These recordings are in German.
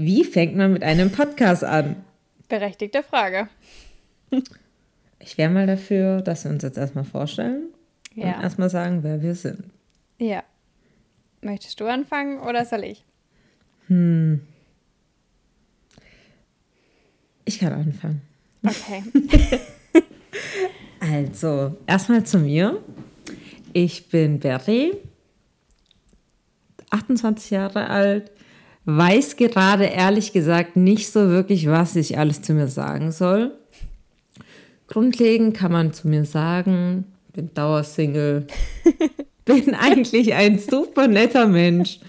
Wie fängt man mit einem Podcast an? Berechtigte Frage. Ich wäre mal dafür, dass wir uns jetzt erstmal vorstellen Ja. und erstmal sagen, wer wir sind. Ja. Möchtest du anfangen oder soll ich? Ich kann anfangen. Okay. Also, erstmal zu mir. Ich bin Berry, 28 Jahre alt, weiß gerade ehrlich gesagt nicht so wirklich, was ich alles zu mir sagen soll. Grundlegend kann man zu mir sagen, bin Dauersingle, bin eigentlich ein super netter Mensch,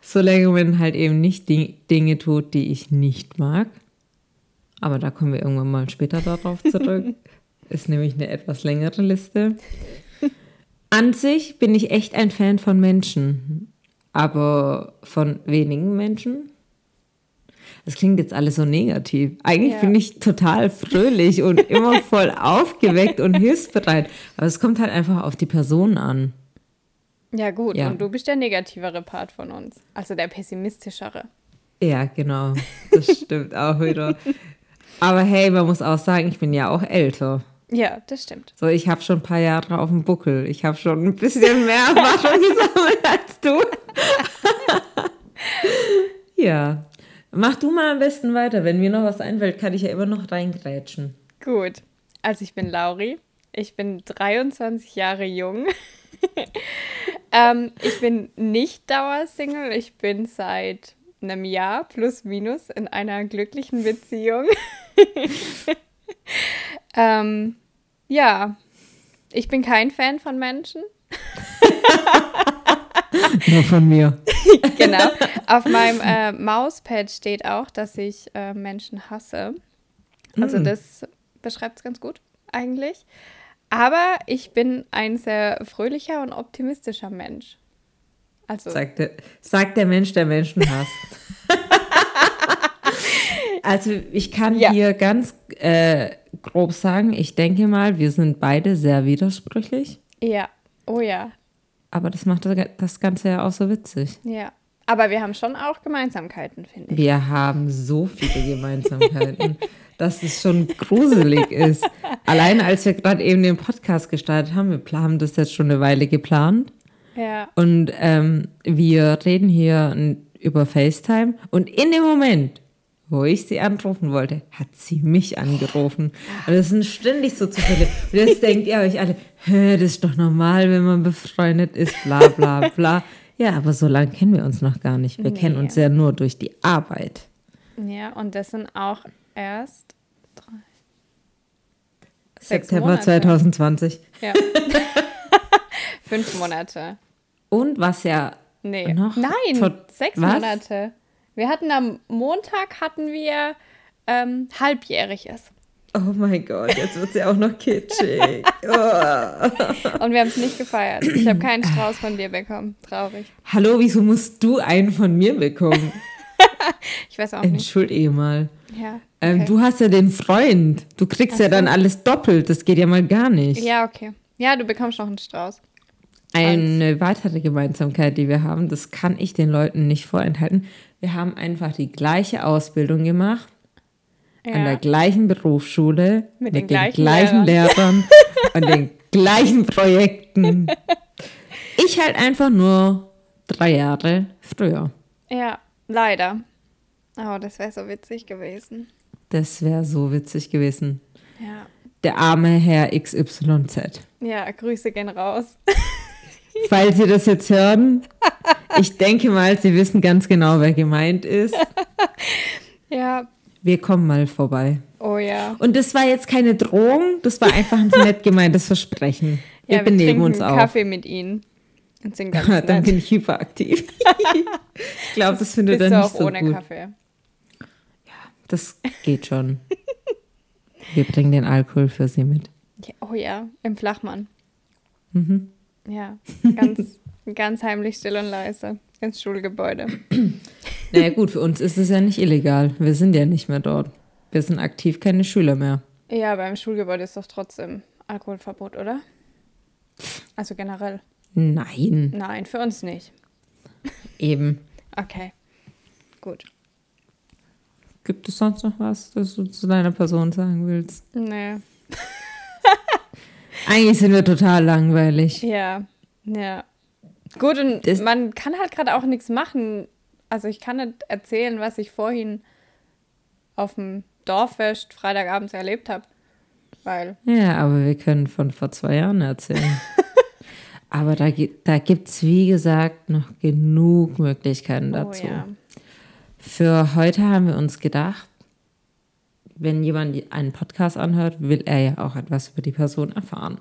solange man halt eben nicht die Dinge tut, die ich nicht mag. Aber da kommen wir irgendwann mal später darauf zurück. Ist nämlich eine etwas längere Liste. An sich bin ich echt ein Fan von Menschen, aber von wenigen Menschen. Das klingt jetzt alles so negativ. Eigentlich Ja. bin ich total fröhlich und immer voll aufgeweckt und hilfsbereit. Aber es kommt halt einfach auf die Person an. Ja, gut. Ja. Und du bist der negativere Part von uns. Also der pessimistischere. Ja, genau. Das stimmt auch wieder. Aber hey, man muss auch sagen, ich bin ja auch älter. Ja, das stimmt. So, ich habe schon ein paar Jahre auf dem Buckel. Ich habe schon ein bisschen mehr Erfahrung gesammelt als du. ja. Mach du mal am besten weiter. Wenn mir noch was einfällt, kann ich ja immer noch reingrätschen. Gut. Also ich bin Lauri. Ich bin 23 Jahre jung. ähm, ich bin nicht Dauersingle. Ich bin seit einem Jahr plus minus in einer glücklichen Beziehung. ähm, ja, ich bin kein Fan von Menschen. Nur von mir. Genau. Auf meinem äh, Mauspad steht auch, dass ich äh, Menschen hasse. Also Mm. das beschreibt es ganz gut eigentlich. Aber ich bin ein sehr fröhlicher und optimistischer Mensch. Also Sagt der, sagt der Mensch, der Menschen hasst. also ich kann Ja. hier ganz äh, grob sagen, ich denke mal, wir sind beide sehr widersprüchlich. ja, oh ja, Aber das macht das- Ganze ja auch so witzig. ja. Aber wir haben schon auch Gemeinsamkeiten, finde ich. Wir haben so viele Gemeinsamkeiten, dass es schon gruselig ist. Alleine als wir gerade eben den Podcast gestartet haben, wir haben das jetzt schon eine Weile geplant. Ja, Und ähm, wir reden hier über FaceTime. Und in dem Moment, wo ich sie anrufen wollte, hat sie mich angerufen. Und das sind ständig so Zufälle. Und jetzt denkt ihr euch alle, das ist doch normal, wenn man befreundet ist, bla bla bla. Ja, aber so lange kennen wir uns noch gar nicht. Wir kennen Nee. uns ja nur durch die Arbeit. ja, und das sind auch erst drei. September Monate. 2020. Ja. Fünf Monate. Und was ja Nee. Noch? Nein, sechs was? Monate. Wir hatten am Montag hatten wir ähm, halbjähriges. Oh mein Gott, jetzt wird sie auch noch kitschig. Oh. Und wir haben es nicht gefeiert. Ich habe keinen Strauß von dir bekommen. Traurig. Hallo, wieso musst du einen von mir bekommen? Ich weiß auch nicht. Entschuldige mal. Ja. Ähm, okay. Du hast ja den Freund. Du kriegst ja Ach so. dann alles doppelt. Das geht ja mal gar nicht. Ja, okay. Ja, du bekommst noch einen Strauß. Eine weitere Gemeinsamkeit, die wir haben, das kann ich den Leuten nicht vorenthalten. Wir haben einfach die gleiche Ausbildung gemacht, Ja. an der gleichen Berufsschule, Mit mit, den den, gleichen gleichen Lehrern und den gleichen Projekten. Ich halt einfach nur drei Jahre früher. ja, leider. Oh, das wäre so witzig gewesen. Das wäre so witzig gewesen. Ja. Der arme Herr XYZ. Ja, Grüße gehen raus. Falls Sie das jetzt hören, ich denke mal, Sie wissen ganz genau, wer gemeint ist. Ja. Wir kommen mal vorbei. Oh ja. Und das war jetzt keine Drohung, das war einfach ein nett gemeintes Versprechen. Wir ja, wir benehmen uns auch. Kaffee mit ihnen. Und sind ganz Dann nett. bin ich hyperaktiv. ich glaube, das findet er nicht auch so ohne gut. Kaffee. Das geht schon. Wir bringen den Alkohol für Sie mit. Ja, oh ja, im Flachmann. Mhm. Ja, ganz, ganz heimlich still und leise ins Schulgebäude. Naja gut, für uns ist es ja nicht illegal. Wir sind ja nicht mehr dort. Wir sind aktiv keine Schüler mehr. Ja, beim Schulgebäude ist doch trotzdem Alkoholverbot, oder? Also generell. Nein, Nein, für uns nicht. eben. Okay, gut. Gibt es sonst noch was, das du zu deiner Person sagen willst? Nee. Eigentlich sind wir total langweilig. Ja, ja. Gut, und Das- man kann halt gerade auch nichts machen. Also ich kann nicht erzählen, was ich vorhin auf dem Dorffest Freitagabends erlebt habe. Weil, Ja, aber wir können von vor zwei Jahren erzählen. aber da, da gibt es, wie gesagt, noch genug Möglichkeiten oh dazu. ja. Für heute haben wir uns gedacht, wenn jemand einen Podcast anhört, will er ja auch etwas über die Person erfahren.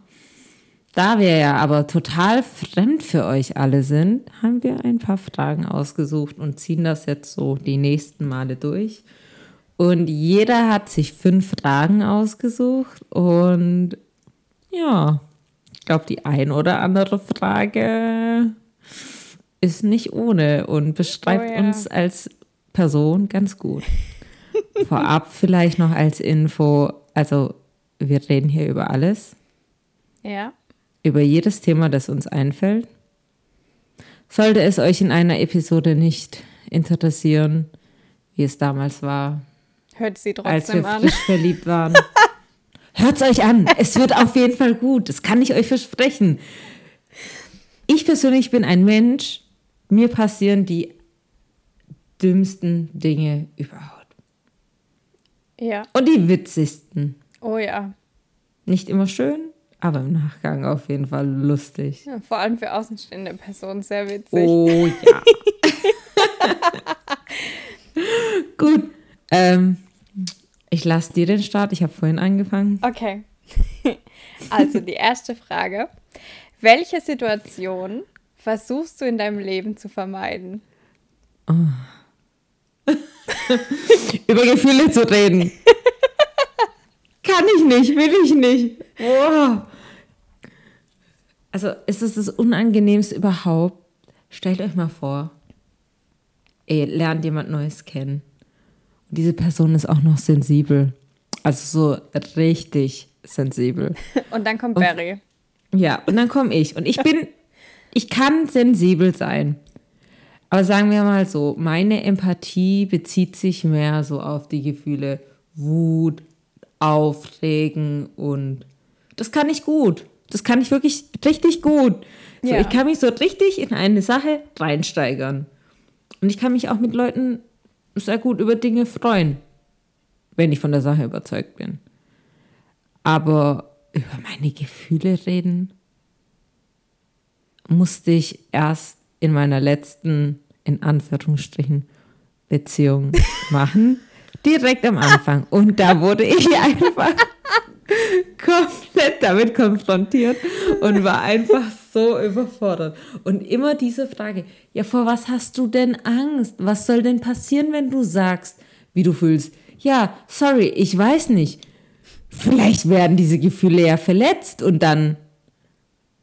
Da wir ja aber total fremd für euch alle sind, haben wir ein paar Fragen ausgesucht und ziehen das jetzt so die nächsten Male durch. Und jeder hat sich fünf Fragen ausgesucht und ja, ich glaube, die ein oder andere Frage ist nicht ohne und beschreibt Oh ja. uns als Person ganz gut. Vorab vielleicht noch als Info, also wir reden hier über alles, Ja. Über jedes Thema, das uns einfällt. Sollte es euch in einer Episode nicht interessieren, wie es damals war, Hört sie als wir trotzdem an. frisch verliebt waren. Hört's euch an. Es wird auf jeden Fall gut. Das kann ich euch versprechen. Ich persönlich bin ein Mensch. Mir passieren die dümmsten Dinge überhaupt. Ja. Und die witzigsten. Oh ja. Nicht immer schön, aber im Nachgang auf jeden Fall lustig. ja. Vor allem für außenstehende Personen sehr witzig. Oh ja. Gut. Ähm, ich lasse dir den Start. Ich habe vorhin angefangen. Okay. Also die erste Frage. Welche Situation versuchst du in deinem Leben zu vermeiden? über Gefühle zu reden. Kann ich nicht, will ich nicht. Wow. Also es ist das Unangenehmste überhaupt. Stellt euch mal vor, ihr lernt jemand Neues kennen. Und diese Person ist auch noch sensibel. Also so richtig sensibel. Und dann kommt Barry. Ja, und dann komme ich. Und ich bin, ich kann sensibel sein. Aber sagen wir mal so, meine Empathie bezieht sich mehr so auf die Gefühle Wut, Aufregen und das kann ich gut. Das kann ich wirklich richtig gut. So, Ja. Ich kann mich so richtig in eine Sache reinsteigern. Und ich kann mich auch mit Leuten sehr gut über Dinge freuen, wenn ich von der Sache überzeugt bin. Aber über meine Gefühle reden musste ich erst in meiner letzten, in Anführungsstrichen, Beziehung machen. Direkt am Anfang. Und da wurde ich einfach komplett damit konfrontiert und war einfach so überfordert. Und immer diese Frage, ja, vor was hast du denn Angst? Was soll denn passieren, wenn du sagst, wie du fühlst? Ja, sorry, ich weiß nicht. Vielleicht werden diese Gefühle ja verletzt und dann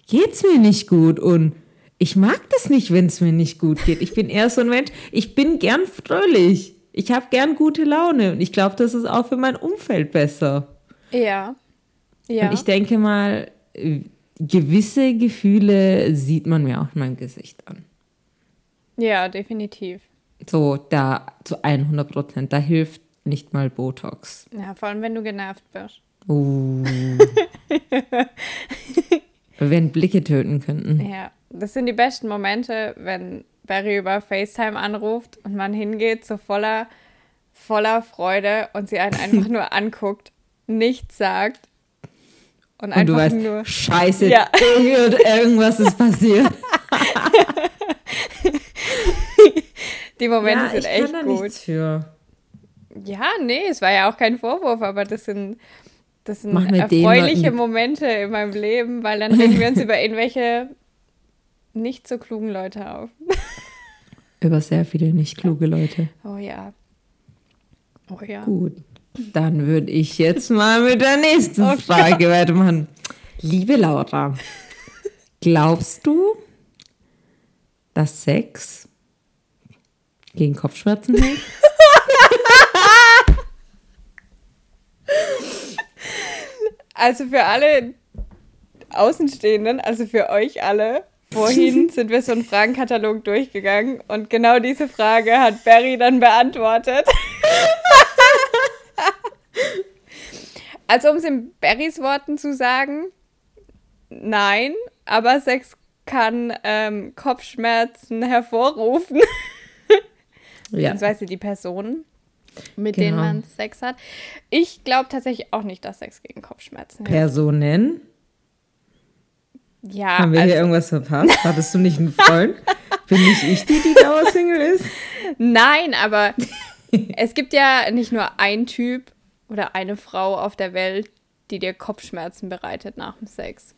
geht's mir nicht gut und ich mag das nicht, wenn es mir nicht gut geht. Ich bin eher so ein Mensch, ich bin gern fröhlich. Ich habe gern gute Laune und ich glaube, das ist auch für mein Umfeld besser. Ja. Ja. Und ich denke mal, gewisse Gefühle sieht man mir auch in meinem Gesicht an. ja, definitiv. So, da zu 100 Prozent, da hilft nicht mal Botox. Ja, vor allem, wenn du genervt bist. Uh. wenn Blicke töten könnten. Ja, das sind die besten Momente, wenn Barry über FaceTime anruft und man hingeht so voller, voller Freude und sie einen einfach nur anguckt, nichts sagt und, Und du einfach weißt, nur. scheiße, Ja. irgend- irgendwas ist passiert. Die Momente ja, sind echt kann da gut. nichts für. Ja, nee, es war ja auch kein Vorwurf, aber das sind, das sind erfreuliche Momente in meinem Leben, weil dann regen wir uns über irgendwelche nicht so klugen Leute auf. Über sehr viele nicht kluge Leute. Oh ja. Oh ja. Gut. Dann würde ich jetzt mal mit der nächsten Okay. Frage weitermachen. Liebe Laura, glaubst du, dass Sex gegen Kopfschmerzen hilft? Also für alle Außenstehenden, also für euch alle, Vorhin sind wir so einen Fragenkatalog durchgegangen und genau diese Frage hat Barry dann beantwortet. also um es in Barrys Worten zu sagen, nein, aber Sex kann ähm, Kopfschmerzen hervorrufen. ja. Beziehungsweise die Personen, mit genau. denen man Sex hat. Ich glaube tatsächlich auch nicht, dass Sex gegen Kopfschmerzen hilft. Personen? Ja. Haben wir also, hier irgendwas verpasst? Hattest du nicht einen Freund? Bin nicht ich die, die Dauersingle ist? Nein, aber es gibt ja nicht nur ein Typ oder eine Frau auf der Welt, die dir Kopfschmerzen bereitet nach dem Sex,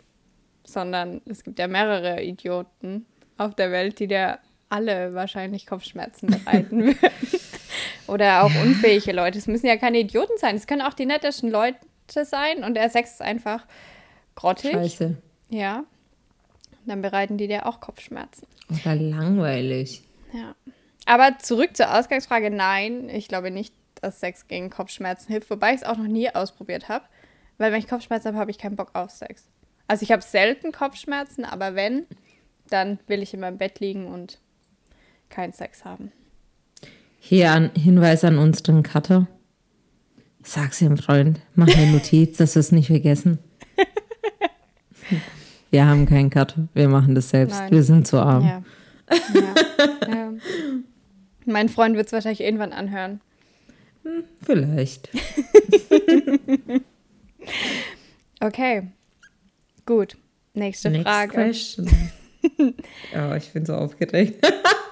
sondern es gibt ja mehrere Idioten auf der Welt, die dir alle wahrscheinlich Kopfschmerzen bereiten würden. oder auch unfähige Leute. Es müssen ja keine Idioten sein. Es können auch die nettesten Leute sein und der Sex ist einfach grottig. Scheiße. Ja. Dann bereiten die dir auch Kopfschmerzen. Oder langweilig. Ja. Aber zurück zur Ausgangsfrage. Nein, ich glaube nicht, dass Sex gegen Kopfschmerzen hilft. Wobei ich es auch noch nie ausprobiert habe. Weil wenn ich Kopfschmerzen habe, habe ich keinen Bock auf Sex. Also ich habe selten Kopfschmerzen, aber wenn, dann will ich in meinem Bett liegen und keinen Sex haben. Hier ein Hinweis an unseren Cutter. Sag's ihrem Freund, mach eine Notiz, dass wir es nicht vergessen. Wir haben keinen Cutter, wir machen das selbst. Nein. Wir sind zu arm. Ja. Ja. ja. Mein Freund wird es wahrscheinlich irgendwann anhören. Hm, vielleicht. okay. Gut. Nächste Next Frage. Question. oh, ich bin so aufgeregt.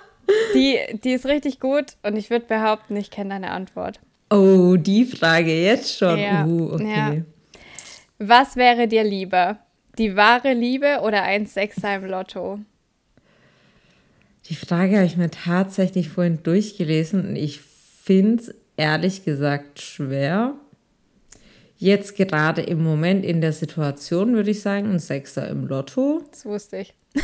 die, die ist richtig gut und ich würde behaupten, ich kenne deine Antwort. Oh, die Frage jetzt schon. Ja. Uh, okay. Ja. Was wäre dir lieber? Die wahre Liebe oder ein Sechser im Lotto? Die Frage habe ich mir tatsächlich vorhin durchgelesen und ich finde es ehrlich gesagt schwer. Jetzt gerade im Moment in der Situation würde ich sagen, ein Sechser im Lotto. Das wusste ich.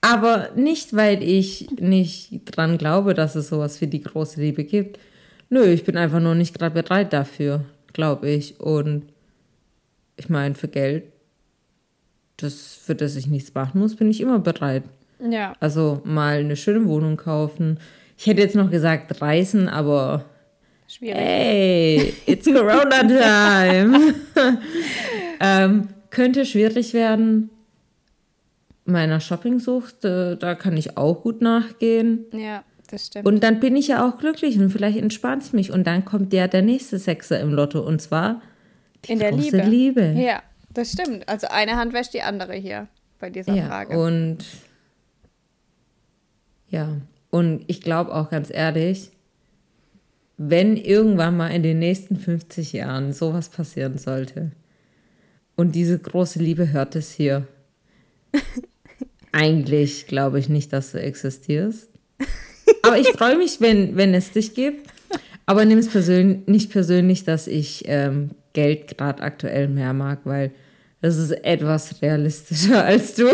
Aber nicht, weil ich nicht dran glaube, dass es sowas wie die große Liebe gibt. Nö, ich bin einfach nur nicht gerade bereit dafür, glaube ich. Und ich meine, für Geld, das, für das ich nichts machen muss, bin ich immer bereit. Ja. Also mal eine schöne Wohnung kaufen. Ich hätte jetzt noch gesagt reisen, aber Schwierig. Hey, it's Corona time. ähm, könnte schwierig werden. Meiner Shoppingsucht, äh, da kann ich auch gut nachgehen. Ja, das stimmt. Und dann bin ich ja auch glücklich und vielleicht entspannt es mich. Und dann kommt ja der nächste Sechser im Lotto und zwar die In der Liebe. Liebe. Ja, das stimmt. Also eine Hand wäscht die andere hier bei dieser ja, Frage. Und ja, und ich glaube auch ganz ehrlich, wenn irgendwann mal in den nächsten 50 Jahren sowas passieren sollte und diese große Liebe hört es hier, eigentlich glaube ich nicht, dass du existierst. Aber ich freue mich, wenn, wenn es dich gibt. Aber nimm es persönlich, nicht persönlich, dass ich ähm, Geld gerade aktuell mehr mag, weil das ist etwas realistischer als du.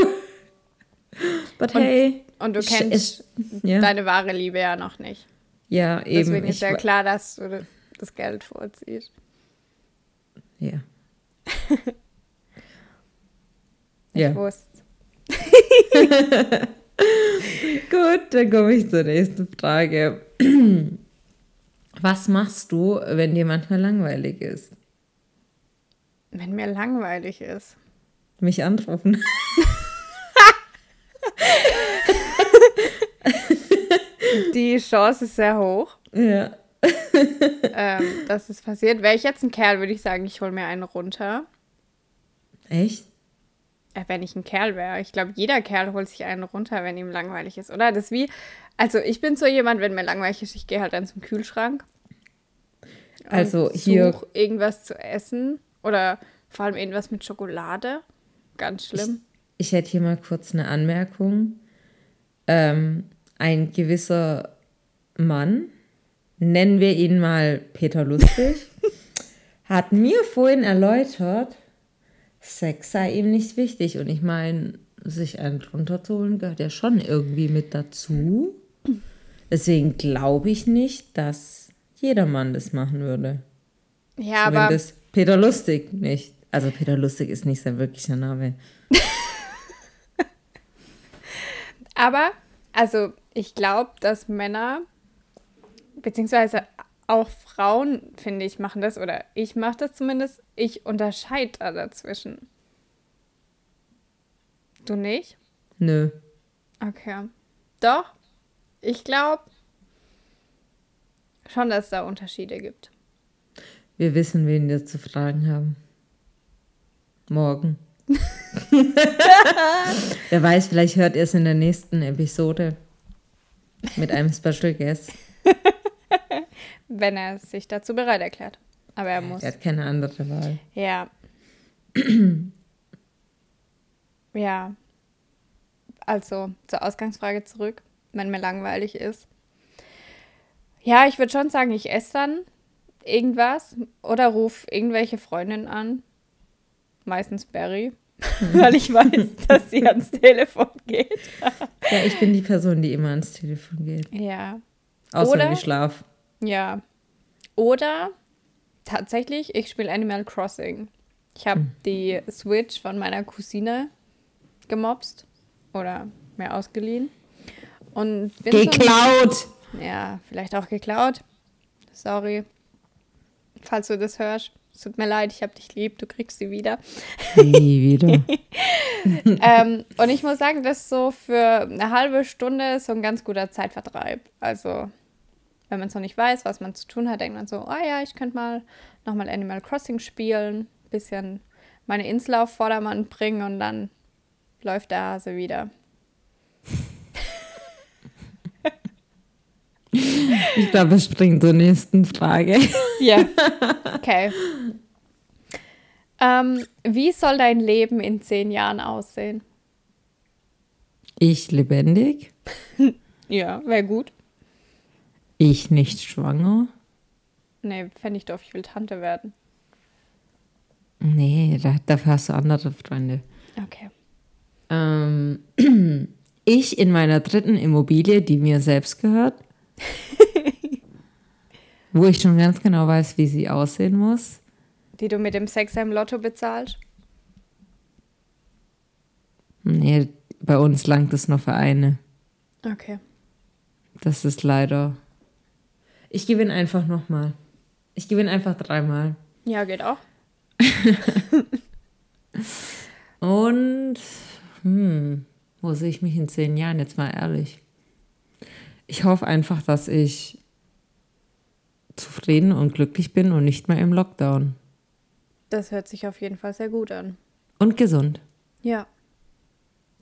But und, hey. Und du kennst ich, ja. deine wahre Liebe ja noch nicht. Ja, eben. Deswegen ist ja klar, dass du das Geld vorziehst. Ja. ich ja. wusste. Gut, dann komme ich zur nächsten Frage. Was machst du, wenn dir manchmal langweilig ist? Wenn mir langweilig ist. Mich anrufen. Die Chance ist sehr hoch. Ja. ähm, dass es passiert. Wäre ich jetzt ein Kerl, würde ich sagen, ich hole mir einen runter. Echt? Äh, wenn ich ein Kerl wäre. Ich glaube, jeder Kerl holt sich einen runter, wenn ihm langweilig ist, oder? Das ist wie, also ich bin so jemand, wenn mir langweilig ist, ich gehe halt dann zum Kühlschrank. Also hier. irgendwas zu essen oder vor allem irgendwas mit Schokolade. Ganz schlimm. Ich, ich hätte hier mal kurz eine Anmerkung. Ähm, ein gewisser Mann, nennen wir ihn mal Peter Lustig, hat mir vorhin erläutert, Sex sei ihm nicht wichtig. Und ich meine, sich einen runterzuholen gehört ja schon irgendwie mit dazu. Deswegen glaube ich nicht, dass jedermann das machen würde. Ja, Zumindest aber. Peter Lustig nicht. Also Peter Lustig ist nicht sein wirklicher Name. aber, also ich glaube, dass Männer, beziehungsweise auch Frauen, finde ich, machen das, oder ich mache das zumindest, ich unterscheide da dazwischen. Du nicht? Nö. Okay. Doch, ich glaube schon, dass es da Unterschiede gibt. Wir wissen, wen wir zu fragen haben. Morgen. Wer weiß, vielleicht hört ihr es in der nächsten Episode mit einem Special Guest. Wenn er sich dazu bereit erklärt. Aber er muss. Er hat keine andere Wahl. Ja. ja. Also zur Ausgangsfrage zurück, wenn mir langweilig ist. Ja, ich würde schon sagen, ich esse dann irgendwas oder rufe irgendwelche Freundinnen an. Meistens Barry, weil ich weiß, dass sie ans Telefon geht. ja, ich bin die Person, die immer ans Telefon geht. Ja. Außer Oder- ich schlaf. Ja. Oder tatsächlich, ich spiele Animal Crossing. Ich habe die Switch von meiner Cousine gemobst oder mir ausgeliehen. Und bin so- Geklaut! Ja, vielleicht auch geklaut. Sorry. Falls du das hörst. Es tut mir leid, ich habe dich lieb, du kriegst sie wieder. Nie wieder. ähm, und ich muss sagen, das ist so für eine halbe Stunde so ein ganz guter Zeitvertreib. Also, wenn man es noch nicht weiß, was man zu tun hat, denkt man so, oh ja, ich könnte mal nochmal Animal Crossing spielen, bisschen meine Insel auf Vordermann bringen und dann läuft der Hase wieder. Ich glaube, wir springen zur nächsten Frage. Ja. Okay. Ähm, wie soll dein Leben in zehn Jahren aussehen? Ich lebendig, Ja, wäre gut. ich nicht schwanger. Nee, fände ich doof, ich will Tante werden. Nee, da, dafür hast du andere Freunde. Okay. Ähm, ich in meiner dritten Immobilie, die mir selbst gehört, wo ich schon ganz genau weiß, wie sie aussehen muss. Die du mit dem Sex im Lotto bezahlst? Nee, bei uns langt es nur für eine. Okay. Das ist leider. Ich gewinne einfach nochmal. Ich gewinne einfach dreimal. Ja, geht auch. Und, hm, wo sehe ich mich in zehn Jahren, jetzt mal ehrlich? Ich hoffe einfach, dass ich zufrieden und glücklich bin und nicht mehr im Lockdown. Das hört sich auf jeden Fall sehr gut an. Und gesund. Ja.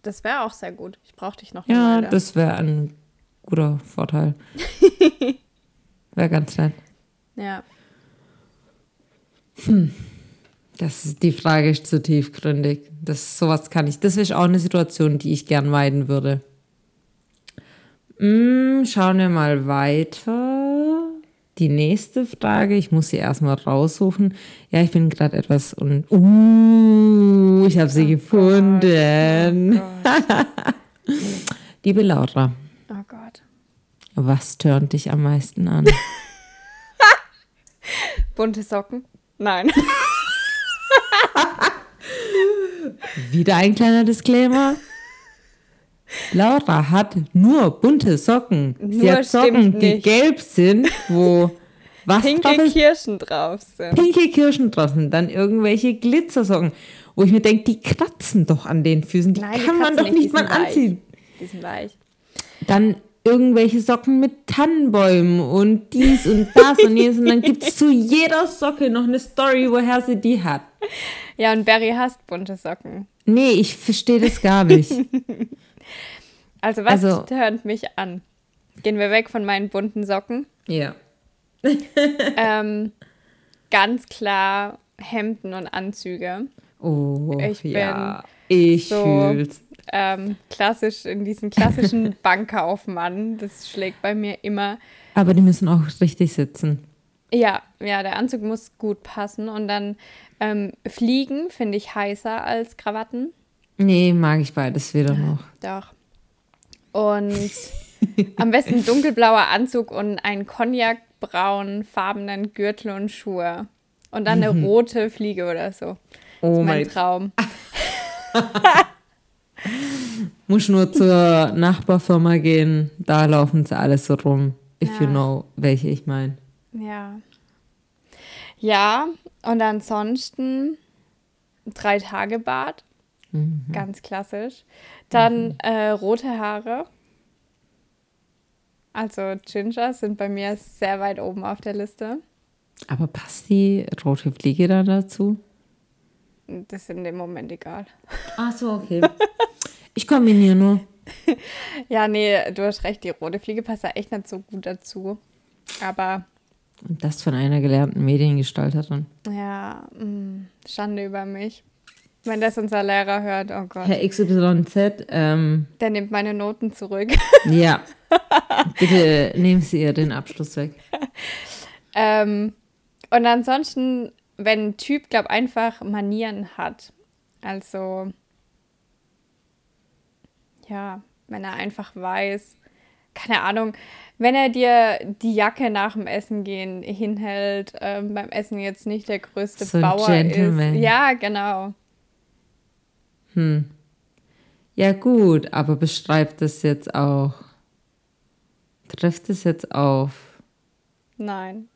Das wäre auch sehr gut. Ich brauche dich noch Ja, Weile. das wäre ein guter Vorteil. wäre ganz nett. Ja. Das ist, die Frage ist zu tiefgründig. Das, sowas kann ich. Das ist auch eine Situation, die ich gern meiden würde. Mm, schauen wir mal weiter. Die nächste Frage, ich muss sie erstmal raussuchen. Ja, ich bin gerade etwas und. Uh, ich habe sie gefunden. Oh Gott. Liebe Laura, Oh Gott. was tönt dich am meisten an? Bunte Socken? Nein. Wieder ein kleiner Disclaimer. Laura hat nur bunte Socken. Sie Nur hat Socken, die nicht. gelb sind, wo was drauf Pinke ist? Kirschen drauf sind. Pinke Kirschen draußen. Dann irgendwelche Glitzersocken, wo ich mir denke, die kratzen doch an den Füßen. Die Nein, die kann man kratzen doch nicht, die mal sind anziehen. Die sind weich. Dann irgendwelche Socken mit Tannenbäumen und dies und das und jenes. Und dann gibt es zu jeder Socke noch eine Story, woher sie die hat. Ja, und Barry hasst bunte Socken. Nee, ich verstehe das gar nicht. Also was Also- tönt mich an? Gehen wir weg von meinen bunten Socken. ja. ähm, ganz klar Hemden und Anzüge. Oh, Ich bin ja. Ich so- fühl's. Ähm, klassisch in diesen klassischen Bankkaufmann. Das schlägt bei mir immer. Aber die müssen auch richtig sitzen. Ja, ja, der Anzug muss gut passen. Und dann ähm, Fliegen finde ich heißer als Krawatten. Nee, mag ich beides wieder noch. Doch. Und am besten dunkelblauer Anzug und einen Cognac-braun farbenen Gürtel und Schuhe. Und dann eine rote Fliege oder so. Das Oh ist mein mein Traum. Muss nur zur Nachbarfirma gehen, da laufen sie alles so rum. If you Ja. know, welche ich meine. Ja. Ja, und ansonsten drei Tage Bad. Mhm. Ganz klassisch. Dann äh, rote Haare. Also Ginger sind bei mir sehr weit oben auf der Liste. Aber passt die rote Fliege da dazu? Das ist in dem Moment egal. Ach so, okay. Ich kombiniere nur. Ja, nee, du hast recht, die rote Fliege passt da echt nicht so gut dazu. Aber Und das von einer gelernten Mediengestalterin. ja, mh, Schande über mich. Wenn das unser Lehrer hört, oh Gott, Herr XYZ, ähm, der nimmt meine Noten zurück. ja. Bitte nehmen Sie ihr den Abschluss weg. ähm, und ansonsten, wenn ein Typ, glaub einfach Manieren hat. Also, ja, wenn er einfach weiß, keine Ahnung, wenn er dir die Jacke nach dem Essen gehen hinhält, ähm, beim Essen jetzt nicht der größte So ein Bauer Gentleman. ist. Ja, genau. Ja, gut, aber beschreibt das jetzt auch. Trifft es jetzt auf? Nein.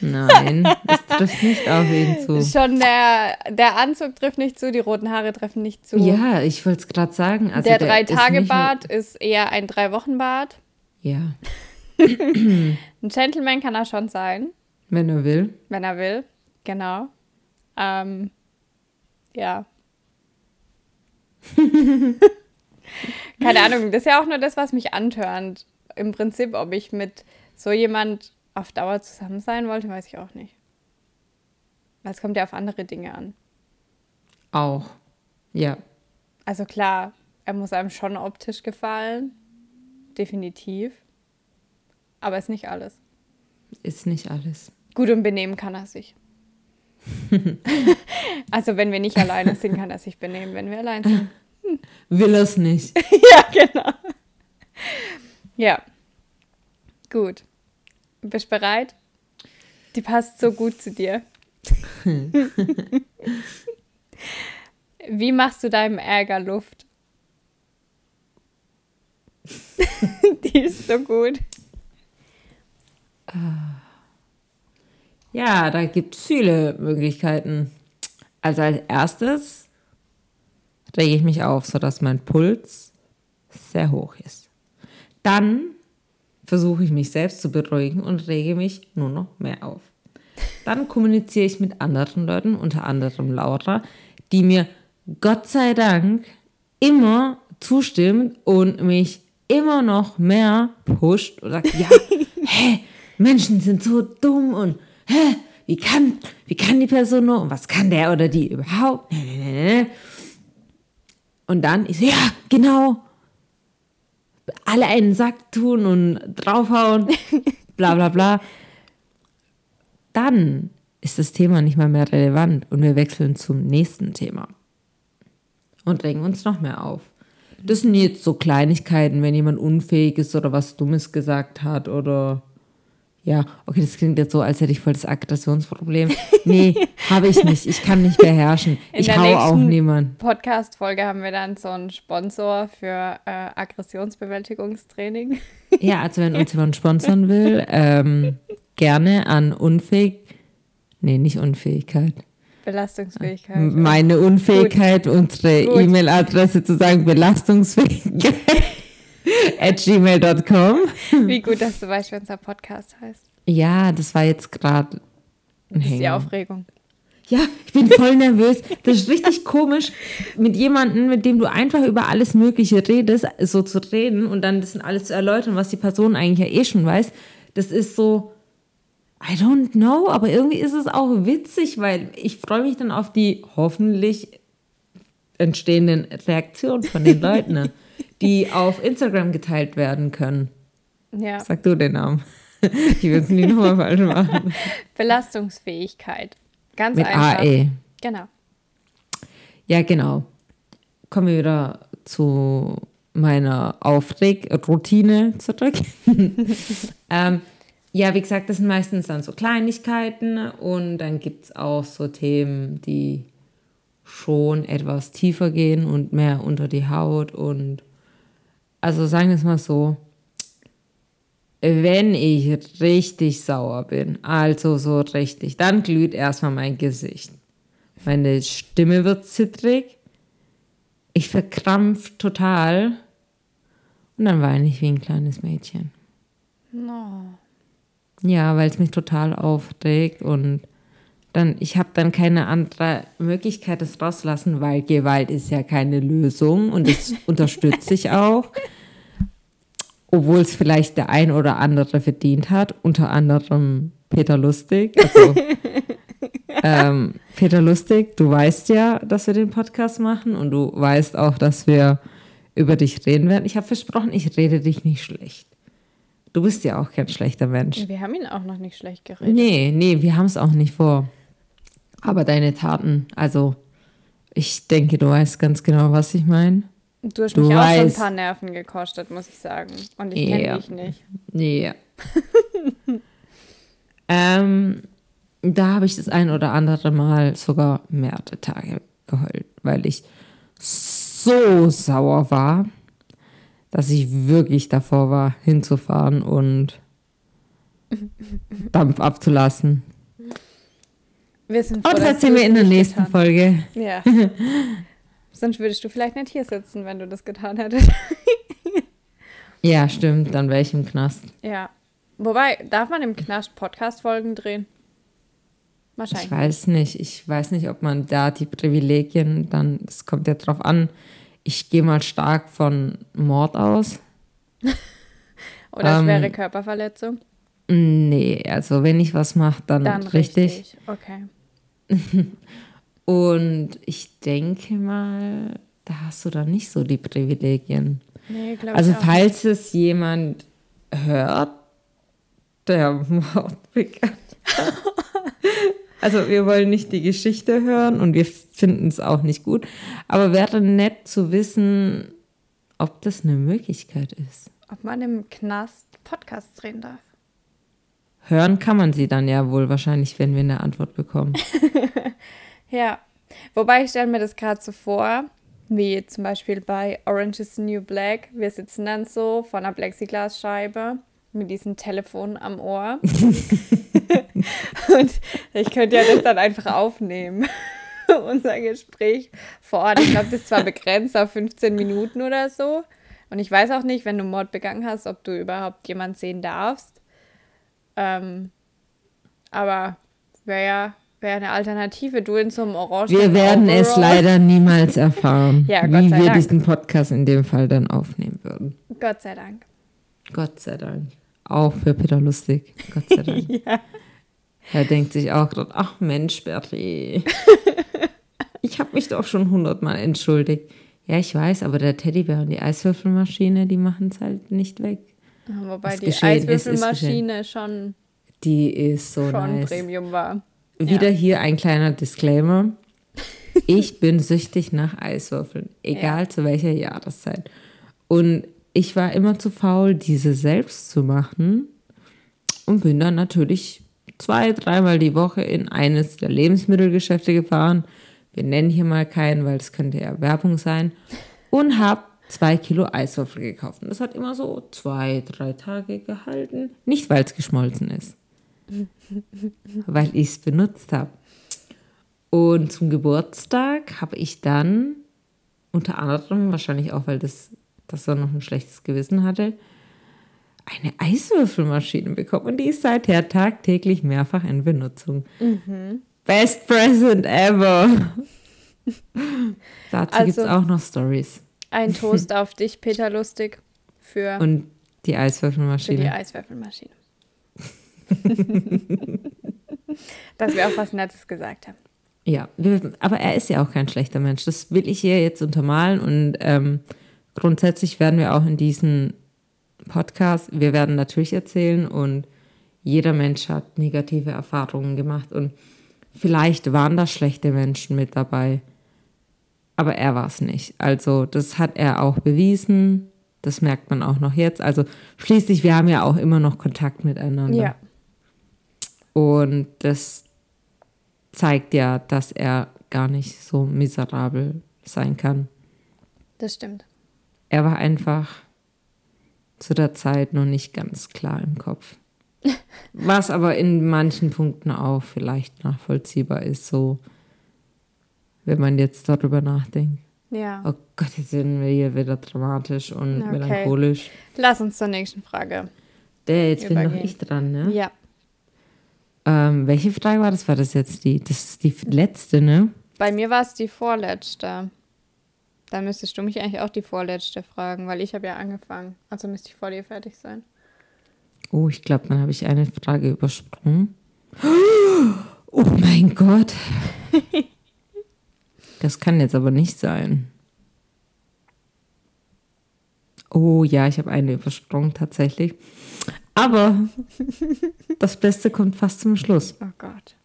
Nein, es trifft nicht auf ihn zu. Schon der, der Anzug trifft nicht zu, die roten Haare treffen nicht zu. Ja, ich wollte es gerade sagen. Also der ist Drei-Tage-Bart ist eher ein Drei-Wochen-Bart. Ja, Ein Gentleman kann er schon sein, wenn er will. wenn er will. Genau. Ähm, ja. Keine Ahnung, das ist ja auch nur das, was mich antörnt. Im Prinzip, ob ich mit so jemand auf Dauer zusammen sein wollte, weiß ich auch nicht. Weil es kommt ja auf andere Dinge an. Auch. Ja. Also klar, er muss einem schon optisch gefallen. Definitiv. Aber ist nicht alles. Ist nicht alles. Gut und benehmen kann er sich. also wenn wir nicht alleine sind, kann er sich benehmen. Wenn wir allein sind. Will es nicht. ja, genau. Ja. Gut. Bist bereit? Die passt so gut zu dir. Wie machst du deinem Ärger Luft? Die ist so gut. Ja, da gibt es viele Möglichkeiten. Also als erstes rege ich mich auf, sodass mein Puls sehr hoch ist. Dann versuche ich mich selbst zu beruhigen und rege mich nur noch mehr auf. Dann kommuniziere ich mit anderen Leuten, unter anderem Laura, die mir Gott sei Dank immer zustimmt und mich immer noch mehr pusht und sagt, ja, hä, Menschen sind so dumm und hä, wie kann, wie kann die Person nur und was kann der oder die überhaupt? Und dann ich so, ja, genau, alle einen Sack tun und draufhauen, bla bla bla. Dann ist das Thema nicht mal mehr relevant und wir wechseln zum nächsten Thema und regen uns noch mehr auf. Das sind jetzt so Kleinigkeiten, wenn jemand unfähig ist oder was Dummes gesagt hat oder ja, okay, das klingt jetzt so, als hätte ich voll das Aggressionsproblem. Nee, habe ich nicht. Ich kann nicht beherrschen. In ich der hau auch nächsten niemand. Podcast-Folge haben wir dann so einen Sponsor für äh, Aggressionsbewältigungstraining. Ja, also wenn uns jemand sponsern will, ähm, gerne an unfähig. Nee, nicht Unfähigkeit. Belastungsfähigkeit. Meine Unfähigkeit, unsere Gut. E-Mail-Adresse zu sagen, belastungsfähigkeit at gmail.com. Wie gut, dass du weißt, wie unser Podcast heißt. Ja, das war jetzt gerade ein Das ist die. Aufregung. Ja, ich bin voll nervös. Das ist richtig komisch, mit jemandem, mit dem du einfach über alles Mögliche redest, so zu reden und dann das alles zu erläutern, was die Person eigentlich ja eh schon weiß. Das ist so, I don't know, aber irgendwie ist es auch witzig, weil ich freue mich dann auf die hoffentlich entstehenden Reaktionen von den Leuten, ne, die auf Instagram geteilt werden können. Ja. Sag du den Namen. Ich will es nie nochmal falsch machen. Belastungsfähigkeit. Ganz Mit einfach. AE. Genau. Ja, genau. Kommen wir wieder zu meiner Aufregroutine zurück. ähm, ja, wie gesagt, das sind meistens dann so Kleinigkeiten und dann gibt es auch so Themen, die schon etwas tiefer gehen und mehr unter die Haut und also sagen wir es mal so, wenn ich richtig sauer bin, also so richtig, dann glüht erstmal mein Gesicht. Meine Stimme wird zittrig. Ich verkrampf total. Und dann weine ich wie ein kleines Mädchen. No. Ja, weil es mich total aufregt und dann, ich habe dann keine andere Möglichkeit, das rauszulassen, weil Gewalt ist ja keine Lösung und das unterstütze ich auch. Obwohl es vielleicht der ein oder andere verdient hat, unter anderem Peter Lustig. Also, ähm, Peter Lustig, du weißt ja, dass wir den Podcast machen und du weißt auch, dass wir über dich reden werden. Ich habe versprochen, ich rede dich nicht schlecht. Du bist ja auch kein schlechter Mensch. Wir haben ihn auch noch nicht schlecht geredet. Nee, nee, wir haben es auch nicht vor. Aber deine Taten, also ich denke, du weißt ganz genau, was ich meine. Du hast Du mich auch schon ein weißt. paar Nerven gekostet, muss ich sagen. Und ich Ja. kenne dich nicht. Nee. ähm, da habe ich das ein oder andere Mal sogar mehrere Tage geheult, weil ich so sauer war, dass ich wirklich davor war, hinzufahren und Dampf abzulassen. Wir sind froh, das dass erzählen du wir in der nächsten getan Folge. Ja. Sonst würdest du vielleicht nicht hier sitzen, wenn du das getan hättest. Ja, stimmt, dann wäre ich im Knast. Ja. Wobei, darf man im Knast Podcast-Folgen drehen? Wahrscheinlich. Ich weiß nicht. Ich weiß nicht, ob man da die Privilegien dann, es kommt ja drauf an. Ich gehe mal stark von Mord aus. Oder Ähm, wäre Körperverletzung. Nee, also wenn ich was mache, dann, Dann richtig. richtig. Okay. Und ich denke mal, da hast du dann nicht so die Privilegien. Nee, Also falls es jemand hört, der Mord begangen hat. Also wir wollen nicht die Geschichte hören und wir finden es auch nicht gut. Aber wäre nett zu wissen, ob das eine Möglichkeit ist. Ob man im Knast Podcasts drehen darf. Hören kann man sie dann ja wohl wahrscheinlich, wenn wir eine Antwort bekommen. Ja. Wobei ich stelle mir das gerade so vor, wie zum Beispiel bei Orange is the New Black. Wir sitzen dann so vor einer Plexiglasscheibe mit diesem Telefon am Ohr. Und ich könnte ja das dann einfach aufnehmen. Unser Gespräch vor Ort. Ich glaube, das ist zwar begrenzt auf 15 Minuten oder so. Und ich weiß auch nicht, wenn du Mord begangen hast, ob du überhaupt jemand sehen darfst. Ähm, aber wäre ja wär eine Alternative. Du in so einem orangen Wir werden es Overall. leider niemals erfahren, Ja, wie wir Dank. diesen Podcast in dem Fall dann aufnehmen würden. Gott sei Dank. Gott sei Dank. Auch für Peter Lustig. Gott sei Dank. Ja. Er denkt sich auch gerade, ach Mensch, Bertie. Ich habe mich doch schon hundertmal entschuldigt. Ja, ich weiß, aber der Teddybär und die Eiswürfelmaschine, die machen es halt nicht weg. Wobei Was die geschehen ist, ist Eiswürfelmaschine schon, Die ist so schon nice. Premium war. Wieder Ja. hier ein kleiner Disclaimer. Ich bin süchtig nach Eiswürfeln, egal zu welcher Jahreszeit. Und ich war immer zu faul, diese selbst zu machen und bin dann natürlich zwei, dreimal die Woche in eines der Lebensmittelgeschäfte gefahren. Wir nennen hier mal keinen, weil es könnte ja Werbung sein. Und habe zwei Kilo Eiswürfel gekauft. Und das hat immer so zwei, drei Tage gehalten. Nicht, weil es geschmolzen ist weil ich es benutzt habe. Und zum Geburtstag habe ich dann unter anderem, wahrscheinlich auch, weil das, das er noch ein schlechtes Gewissen hatte, eine Eiswürfelmaschine bekommen. Und die ist seither tagtäglich mehrfach in Benutzung. Best present ever. Dazu Also- gibt es auch noch Stories. Ein Toast auf dich, Peter Lustig, für, Und die für die Eiswürfelmaschine. Dass wir auch was Nettes gesagt haben. Ja, aber er ist ja auch kein schlechter Mensch. Das will ich hier jetzt untermalen und ähm, grundsätzlich werden wir auch in diesem Podcast, wir werden natürlich erzählen und jeder Mensch hat negative Erfahrungen gemacht und vielleicht waren da schlechte Menschen mit dabei, aber er war es nicht. Also das hat er auch bewiesen, das merkt man auch noch jetzt. Also schließlich, wir haben ja auch immer noch Kontakt miteinander. Ja. Und das zeigt ja, dass er gar nicht so miserabel sein kann. Das stimmt. Er war einfach zu der Zeit noch nicht ganz klar im Kopf. Was aber in manchen Punkten auch vielleicht nachvollziehbar ist, so wenn man jetzt darüber nachdenkt. Ja. Oh Gott, jetzt sind wir hier wieder dramatisch und Okay. melancholisch. Lass uns zur nächsten Frage. Der, jetzt bin noch Übergehen. ich dran, ne? Ja. Ähm, welche Frage war das? War das jetzt die? Das ist die letzte, ne? Bei mir war es die vorletzte. Dann müsstest du mich eigentlich auch die vorletzte fragen, weil ich habe ja angefangen. Also müsste ich vor dir fertig sein. Oh, ich glaube, dann habe ich eine Frage übersprungen. Oh mein Gott. Das kann jetzt aber nicht sein. Oh ja, ich habe eine übersprungen tatsächlich. Aber das Beste kommt fast zum Schluss. Oh Gott.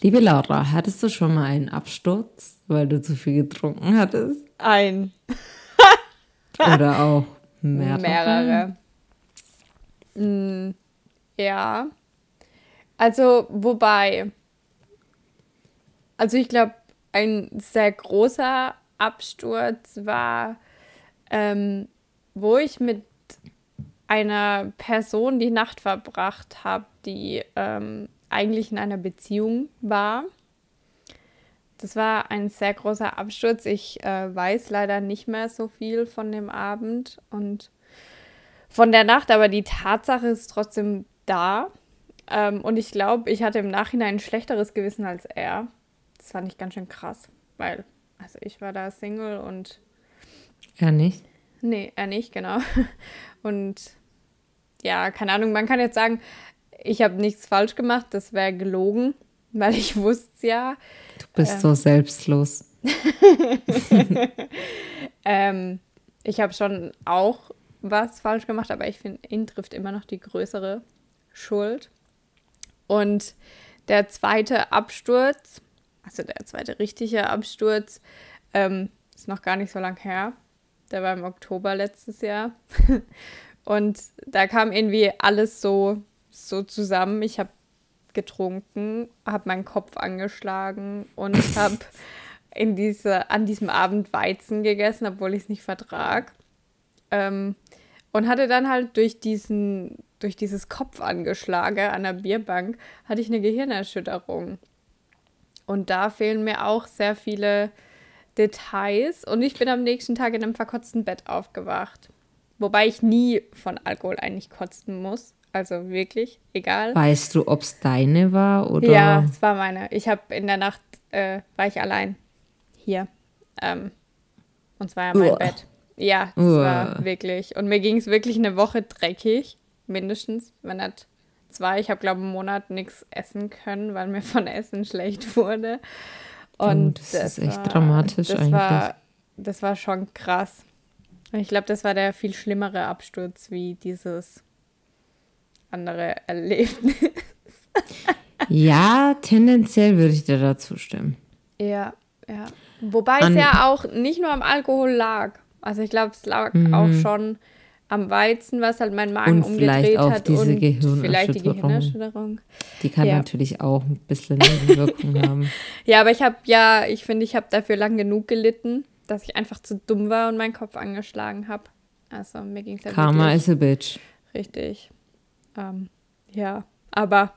Liebe Laura, hattest du schon mal einen Absturz, weil du zu viel getrunken hattest? Ein. Oder auch mehrere? Mehrere. Mm, ja. Also, wobei. Also, ich glaube, ein sehr großer Absturz war, ähm, wo ich mit einer Person die Nacht verbracht habe, die ähm, eigentlich in einer Beziehung war. Das war ein sehr großer Absturz. Ich äh, weiß leider nicht mehr so viel von dem Abend und von der Nacht, aber die Tatsache ist trotzdem da. Ähm, und ich glaube, ich hatte im Nachhinein ein schlechteres Gewissen als er. Das fand ich ganz schön krass, weil, also ich war da Single und Ja, nicht? Nee, er nicht, genau. Und ja, keine Ahnung, man kann jetzt sagen, ich habe nichts falsch gemacht, das wäre gelogen, weil ich wusste es ja. Du bist so selbstlos. Ähm, ich habe schon auch was falsch gemacht, aber ich finde, ihn trifft immer noch die größere Schuld. Und der zweite Absturz, also der zweite richtige Absturz, ähm, ist noch gar nicht so lang her. Der war im Oktober letztes Jahr. Und da kam irgendwie alles so, so zusammen. Ich habe getrunken, habe meinen Kopf angeschlagen und habe in diese, an diesem Abend Weizen gegessen, obwohl ich es nicht vertrag. Ähm, und hatte dann halt durch diesen, durch dieses Kopfangeschlage an der Bierbank, hatte ich eine Gehirnerschütterung. Und da fehlen mir auch sehr viele Details. Und ich bin am nächsten Tag in einem verkotzten Bett aufgewacht. Wobei ich nie von Alkohol eigentlich kotzen muss. Also wirklich, egal. Weißt du, ob es deine war oder? Ja, es war meine. Ich habe in der Nacht, äh, war ich allein hier. Ähm, und zwar in meinem Uah. Bett. Ja, das Uah. war wirklich. Und mir ging es wirklich eine Woche dreckig, mindestens, wenn nicht zwei. Ich habe, glaube ich, einen Monat nichts essen können, weil mir von Essen schlecht wurde. Und Oh, das ist echt dramatisch das eigentlich. War, das war schon krass. Ich glaube, das war der viel schlimmere Absturz wie dieses andere Erlebnis. Ja, tendenziell würde ich dir da zustimmen. Ja, ja. Wobei An- es ja auch nicht nur am Alkohol lag. Also ich glaube, es lag auch schon am Weizen, was halt mein Magen. Und vielleicht umgedreht auch hat diese und vielleicht die Gehirnerschütterung. Gehirnerschütterung. Die kann Ja. natürlich auch ein bisschen Nebenwirkungen haben. Ja, aber ich habe ja, ich finde, ich habe dafür lang genug gelitten, dass ich einfach zu dumm war und meinen Kopf angeschlagen habe. Also mir ging es ja Karma wirklich is a bitch. richtig. Ähm, ja, aber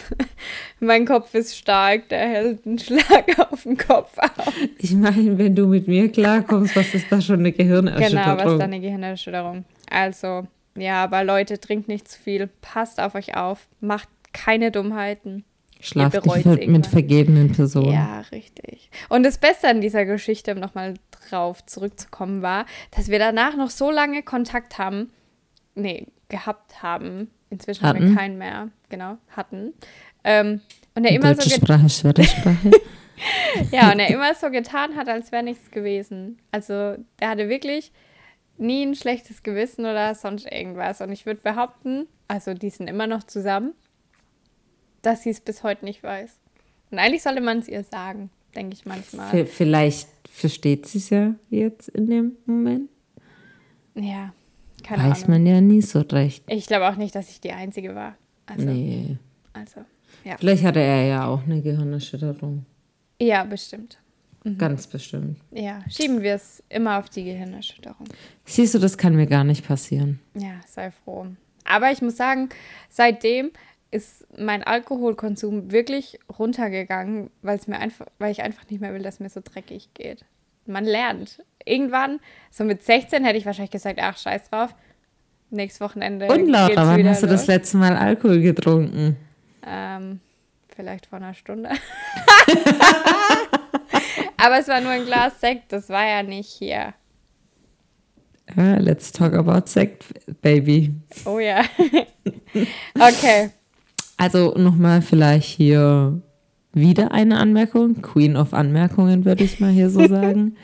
mein Kopf ist stark, der hält einen Schlag auf den Kopf auf. Ich meine, wenn du mit mir klarkommst, was ist da schon eine Genau, Gehirnerschütterung? was ist eine Gehirnerschütterung? Also, ja, aber Leute, trinkt nicht zu viel. Passt auf euch auf. Macht keine Dummheiten. Schlaf Ihr bereut's nicht mit, irgendwann. vergebenen Personen. Ja, richtig. Und das Beste an dieser Geschichte, um nochmal drauf zurückzukommen, war, dass wir danach noch so lange Kontakt haben, nee, gehabt haben. Inzwischen haben wir Hatten. keinen mehr, genau, hatten. Ähm, und er immer so Deutsche ge- Sprache, schwere Sprache. Ja, und er immer so getan hat, als wäre nichts gewesen. Also, er hatte wirklich nie ein schlechtes Gewissen oder sonst irgendwas. Und ich würde behaupten, also die sind immer noch zusammen, dass sie es bis heute nicht weiß. Und eigentlich sollte man es ihr sagen, denke ich manchmal. V- Vielleicht versteht sie es ja jetzt in dem Moment. Ja, keine Weiß Ahnung. man ja nie so recht. Ich glaube auch nicht, dass ich die Einzige war. Also, Nee. also ja. Vielleicht hatte er ja auch eine Gehirnerschütterung. Ja, bestimmt. Ganz bestimmt. Ja, schieben wir es immer auf die Gehirnerschütterung. Siehst du, das kann mir gar nicht passieren. Ja, sei froh. Aber ich muss sagen, seitdem ist mein Alkoholkonsum wirklich runtergegangen, weil es mir einfach, weil ich einfach nicht mehr will, dass es mir so dreckig geht. Man lernt. Irgendwann, so mit 16 hätte ich wahrscheinlich gesagt, ach, scheiß drauf. Nächstes Wochenende. Und Laura, wann hast du das los. letzte Mal Alkohol getrunken? Ähm, vielleicht vor einer Stunde. Aber es war nur ein Glas Sekt, das war ja nicht hier. Ja, let's talk about Sekt, Baby. Oh ja. okay. Also nochmal vielleicht hier wieder eine Anmerkung. Queen of Anmerkungen, würde ich mal hier so sagen.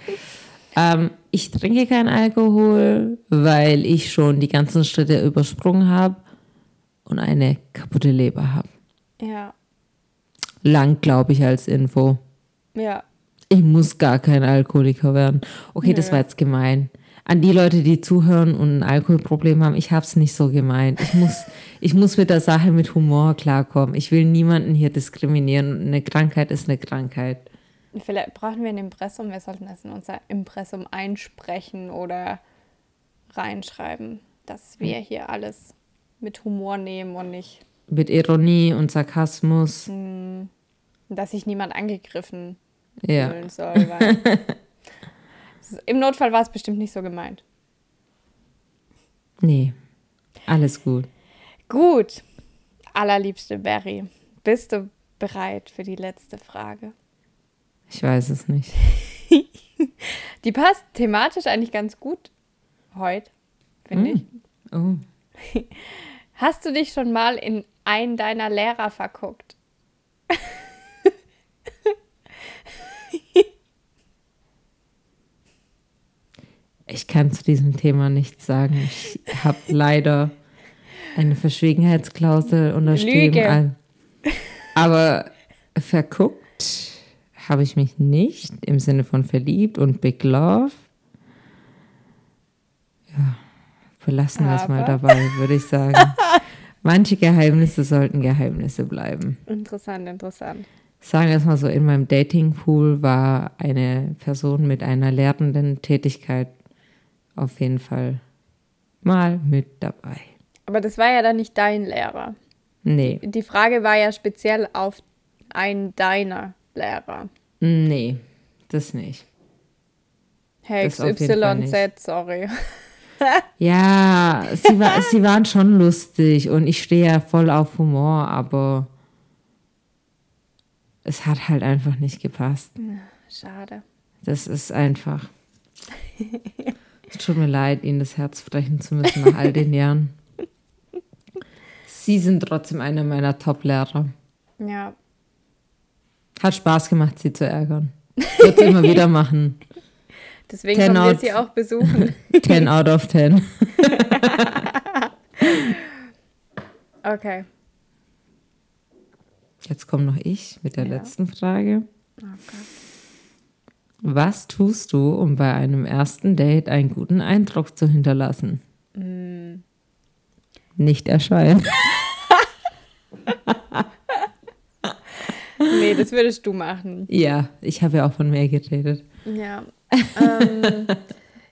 Ähm, ich trinke keinen Alkohol, weil ich schon die ganzen Schritte übersprungen habe und eine kaputte Leber habe. Ja. Lang, glaube ich, als Info. Ja. Ich muss gar kein Alkoholiker werden. Okay, das Nö. war jetzt gemein. An die Leute, die zuhören und ein Alkoholproblem haben, ich habe es nicht so gemeint. Ich muss, ich muss mit der Sache mit Humor klarkommen. Ich will niemanden hier diskriminieren. Eine Krankheit ist eine Krankheit. Vielleicht brauchen wir ein Impressum. Wir sollten das in unser Impressum einsprechen oder reinschreiben, dass wir hier alles mit Humor nehmen und nicht, Mit Ironie und Sarkasmus. dass sich niemand angegriffen Ja. fühlen soll. Weil Im Notfall war es bestimmt nicht so gemeint. Nee, alles gut. Gut, allerliebste Barry, bist du bereit für die letzte Frage? Ich weiß es nicht. Die passt thematisch eigentlich ganz gut heute, finde ich. Oh. Hast du dich schon mal in einen deiner Lehrer verguckt? Ich kann zu diesem Thema nichts sagen. Ich habe leider eine Verschwiegenheitsklausel unterschrieben. Lüge. Aber verguckt habe ich mich nicht im Sinne von verliebt und Big Love. Ja, belassen wir es mal dabei, würde ich sagen. Manche Geheimnisse sollten Geheimnisse bleiben. Interessant, interessant. Sagen wir es mal so, in meinem Datingpool war eine Person mit einer lehrenden Tätigkeit auf jeden Fall mal mit dabei. Aber das war ja dann nicht dein Lehrer. Nee, Die Frage war ja speziell auf einen deiner Lehrer. nee, das nicht. Hey, XYZ, sorry. Ja, sie, war, sie waren schon lustig und ich stehe ja voll auf Humor, aber es hat halt einfach nicht gepasst. Schade. Das ist einfach. Es tut mir leid, Ihnen das Herz brechen zu müssen nach all den Jahren. Sie sind trotzdem einer meiner Top-Lehrer. Ja, Hat Spaß gemacht, Sie zu ärgern. Wird immer wieder machen. deswegen Ten kommen wir out. sie auch besuchen. 10 out of 10. Okay. Jetzt komme noch ich mit der Ja. letzten Frage. Oh. Was tust du, um bei einem ersten Date einen guten Eindruck zu hinterlassen? Mm. Nicht erscheinen. Nee, das würdest du machen. Ja, ich habe ja auch von mir geredet. Ja. Ähm,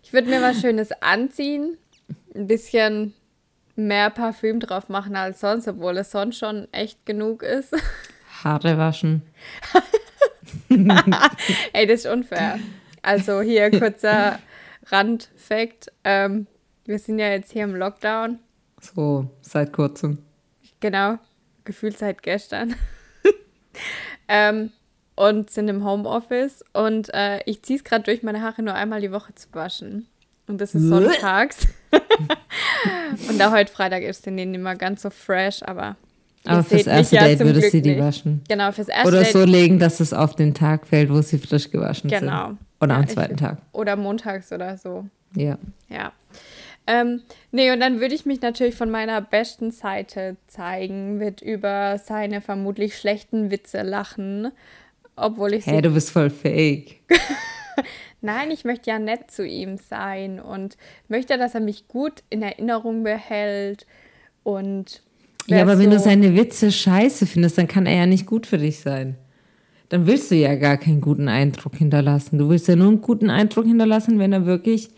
ich würde mir was Schönes anziehen, ein bisschen mehr Parfüm drauf machen als sonst, obwohl es sonst schon echt genug ist. Haare waschen. Ey, das ist unfair. Also hier kurzer Randfact. Ähm, wir sind ja jetzt hier im Lockdown. So, seit kurzem. Genau, gefühlt seit gestern. Ähm, und sind im Homeoffice und äh, ich ziehe es gerade durch, meine Haare nur einmal die Woche zu waschen. Und das ist sonntags. und da heute Freitag ist, sind die nicht mehr ganz so fresh, aber. Aber fürs erste ja Date zum würdest du die nicht. waschen. Genau, fürs erste Oder Date. so legen, dass es auf den Tag fällt, wo sie frisch gewaschen Genau. sind. Oder Ja, am ich- zweiten Tag. Oder montags oder so. Ja. Ja. Ähm, nee, und dann würde ich mich natürlich von meiner besten Seite zeigen, wird über seine vermutlich schlechten Witze lachen, obwohl ich sie. Hey, du bist voll fake. Nein, ich möchte ja nett zu ihm sein und möchte, dass er mich gut in Erinnerung behält und. Ja, aber wenn du so- seine Witze scheiße findest, dann kann er ja nicht gut für dich sein. dann willst du ja gar keinen guten Eindruck hinterlassen. Du willst ja nur einen guten Eindruck hinterlassen, wenn er wirklich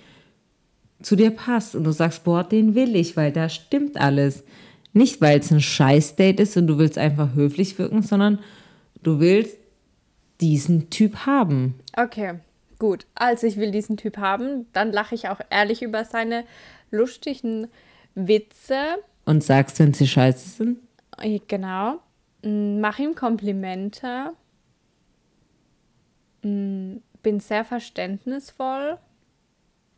zu dir passt und du sagst, boah, den will ich, weil da stimmt alles. Nicht, weil es ein Scheiß-Date ist und du willst einfach höflich wirken, sondern du willst diesen Typ haben. Okay, gut. Also ich will diesen Typ haben, dann lache ich auch ehrlich über seine lustigen Witze. Und sagst, wenn sie scheiße sind? Genau. Mm, mach ihm Komplimente. Mm, bin sehr verständnisvoll.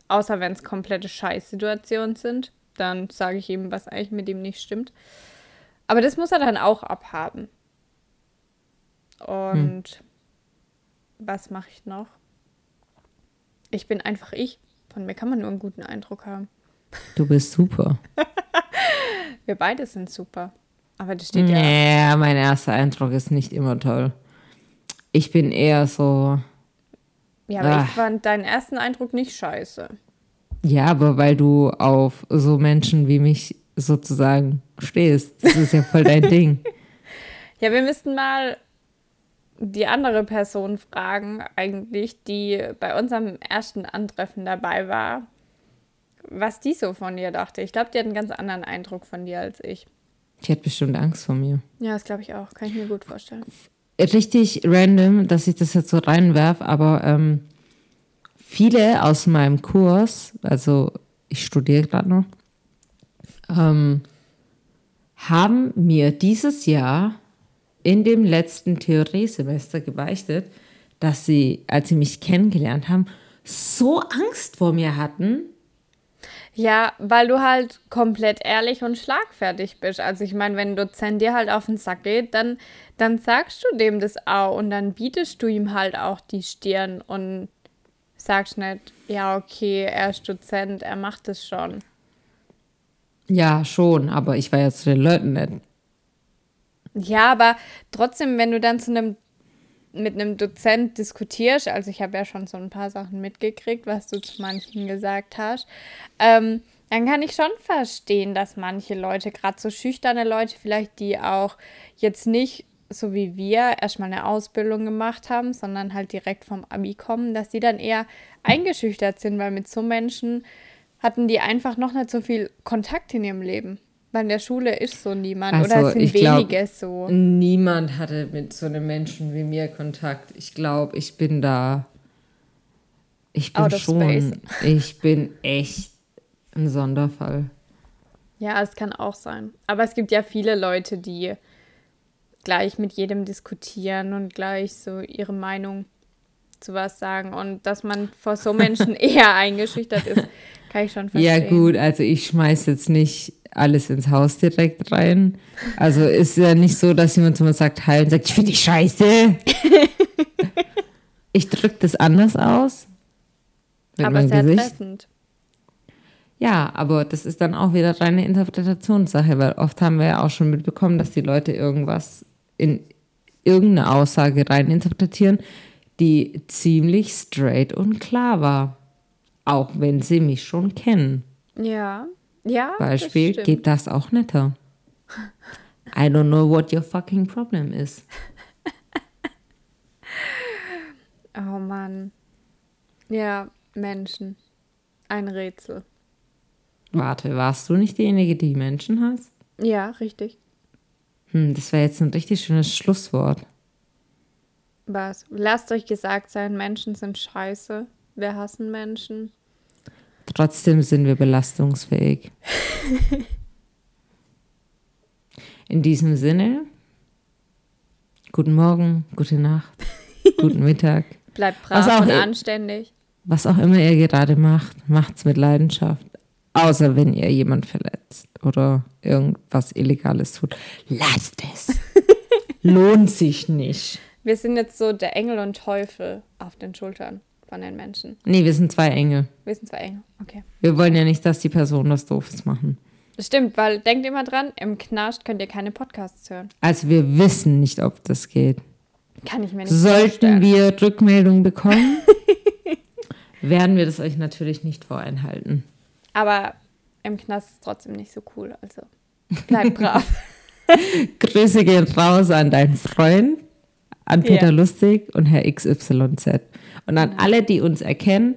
Außer wenn es komplette Scheißsituationen sind. Dann sage ich ihm, was eigentlich mit ihm nicht stimmt. Aber das muss er dann auch abhaben. Und hm. was mache ich noch? Ich bin einfach ich. Von mir kann man nur einen guten Eindruck haben. Du bist super. Wir beide sind super. Aber das steht ja. Nee, mein erster Eindruck ist nicht immer toll. Ich bin eher so. Ja, aber ach. ich fand deinen ersten Eindruck nicht scheiße. Ja, aber weil du auf so Menschen wie mich sozusagen stehst. Das ist ja voll dein Ding. Ja, wir müssten mal die andere Person fragen, eigentlich, die bei unserem ersten Antreffen dabei war, was die so von dir dachte. Ich glaube, die hat einen ganz anderen Eindruck von dir als ich. Die hat bestimmt Angst vor mir. Ja, das glaube ich auch. Kann ich mir gut vorstellen. Richtig random, dass ich das jetzt so reinwerf, aber ähm, viele aus meinem Kurs, also ich studiere gerade noch, ähm, haben mir dieses Jahr in dem letzten Theoriesemester gebeichtet, dass sie, als sie mich kennengelernt haben, so Angst vor mir hatten, ja, weil du halt komplett ehrlich und schlagfertig bist. Also ich meine, wenn ein Dozent dir halt auf den Sack geht, dann, dann sagst du dem das auch und dann bietest du ihm halt auch die Stirn und sagst nicht, ja, okay, er ist Dozent, er macht es schon. Ja, schon, aber ich war ja zu den Leuten nicht. Ja, aber trotzdem, wenn du dann zu einem mit einem Dozent diskutierst, also ich habe ja schon so ein paar Sachen mitgekriegt, was du zu manchen gesagt hast, ähm, dann kann ich schon verstehen, dass manche Leute, gerade so schüchterne Leute, vielleicht die auch jetzt nicht so wie wir erstmal eine Ausbildung gemacht haben, sondern halt direkt vom Abi kommen, dass die dann eher eingeschüchtert sind, weil mit so Menschen hatten die einfach noch nicht so viel Kontakt in ihrem Leben. Weil in der Schule ist so niemand also, oder es sind wenige glaub, so. Niemand hatte mit so einem Menschen wie mir Kontakt. Ich glaube, ich bin da. Ich bin schon. Space. Ich bin echt ein Sonderfall. Ja, es kann auch sein. Aber es gibt ja viele Leute, die gleich mit jedem diskutieren und gleich so ihre Meinung zu was sagen. Und dass man vor so Menschen eher eingeschüchtert ist, kann ich schon verstehen. Ja, gut, also ich schmeiß jetzt nicht alles ins Haus direkt rein. Also ist ja nicht so, dass jemand zu mir sagt, hi und sagt, ich finde dich scheiße. ich drücke das anders aus. aber sehr Gesicht. treffend. Ja, aber das ist dann auch wieder reine Interpretationssache, weil oft haben wir ja auch schon mitbekommen, dass die Leute irgendwas in irgendeine Aussage rein interpretieren, die ziemlich straight und klar war. Auch wenn sie mich schon kennen. Ja. Ja. Beispiel, das geht das auch netter. I don't know what your fucking problem is. oh Mann. Ja, Menschen. Ein Rätsel. Warte, warst du nicht diejenige, die Menschen hast? Ja, richtig. Hm, das wäre jetzt ein richtig schönes Schlusswort. Was? Lasst euch gesagt sein, Menschen sind scheiße. Wir hassen Menschen. Trotzdem sind wir belastungsfähig. In diesem Sinne, guten Morgen, gute Nacht, guten Mittag. Bleibt brav und anständig. Was auch immer ihr gerade macht, macht's mit Leidenschaft. Außer wenn ihr jemand verletzt oder irgendwas Illegales tut. Lasst es. Lohnt sich nicht. Wir sind jetzt so der Engel und Teufel auf den Schultern von den Menschen. Nee, wir sind zwei Engel. Wir sind zwei Engel, okay. Wir wollen ja nicht, dass die Personen das Doofes machen. Das stimmt, weil denkt immer dran, im Knast könnt ihr keine Podcasts hören. Also wir wissen nicht, ob das geht. Kann ich mir nicht Sollten wir Rückmeldungen bekommen, werden wir das euch natürlich nicht voreinhalten. Aber im Knast ist es trotzdem nicht so cool, also bleibt brav. Grüße gehen raus an deinen Freund, an Peter Ja. Lustig und Herr XYZ. Und an alle, die uns erkennen,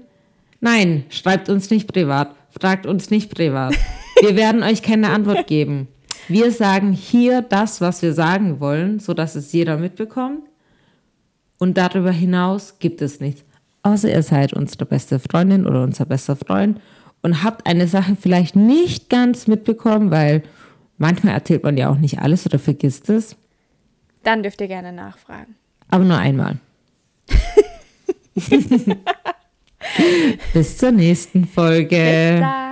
nein, schreibt uns nicht privat, fragt uns nicht privat. Wir werden euch keine Antwort geben. Wir sagen hier das, was wir sagen wollen, sodass es jeder mitbekommt. Und darüber hinaus gibt es nichts. Außer ihr seid unsere beste Freundin oder unser bester Freund und habt eine Sache vielleicht nicht ganz mitbekommen, weil manchmal erzählt man ja auch nicht alles oder vergisst es. Dann dürft ihr gerne nachfragen. Aber nur einmal. Bis zur nächsten Folge. Bis dann.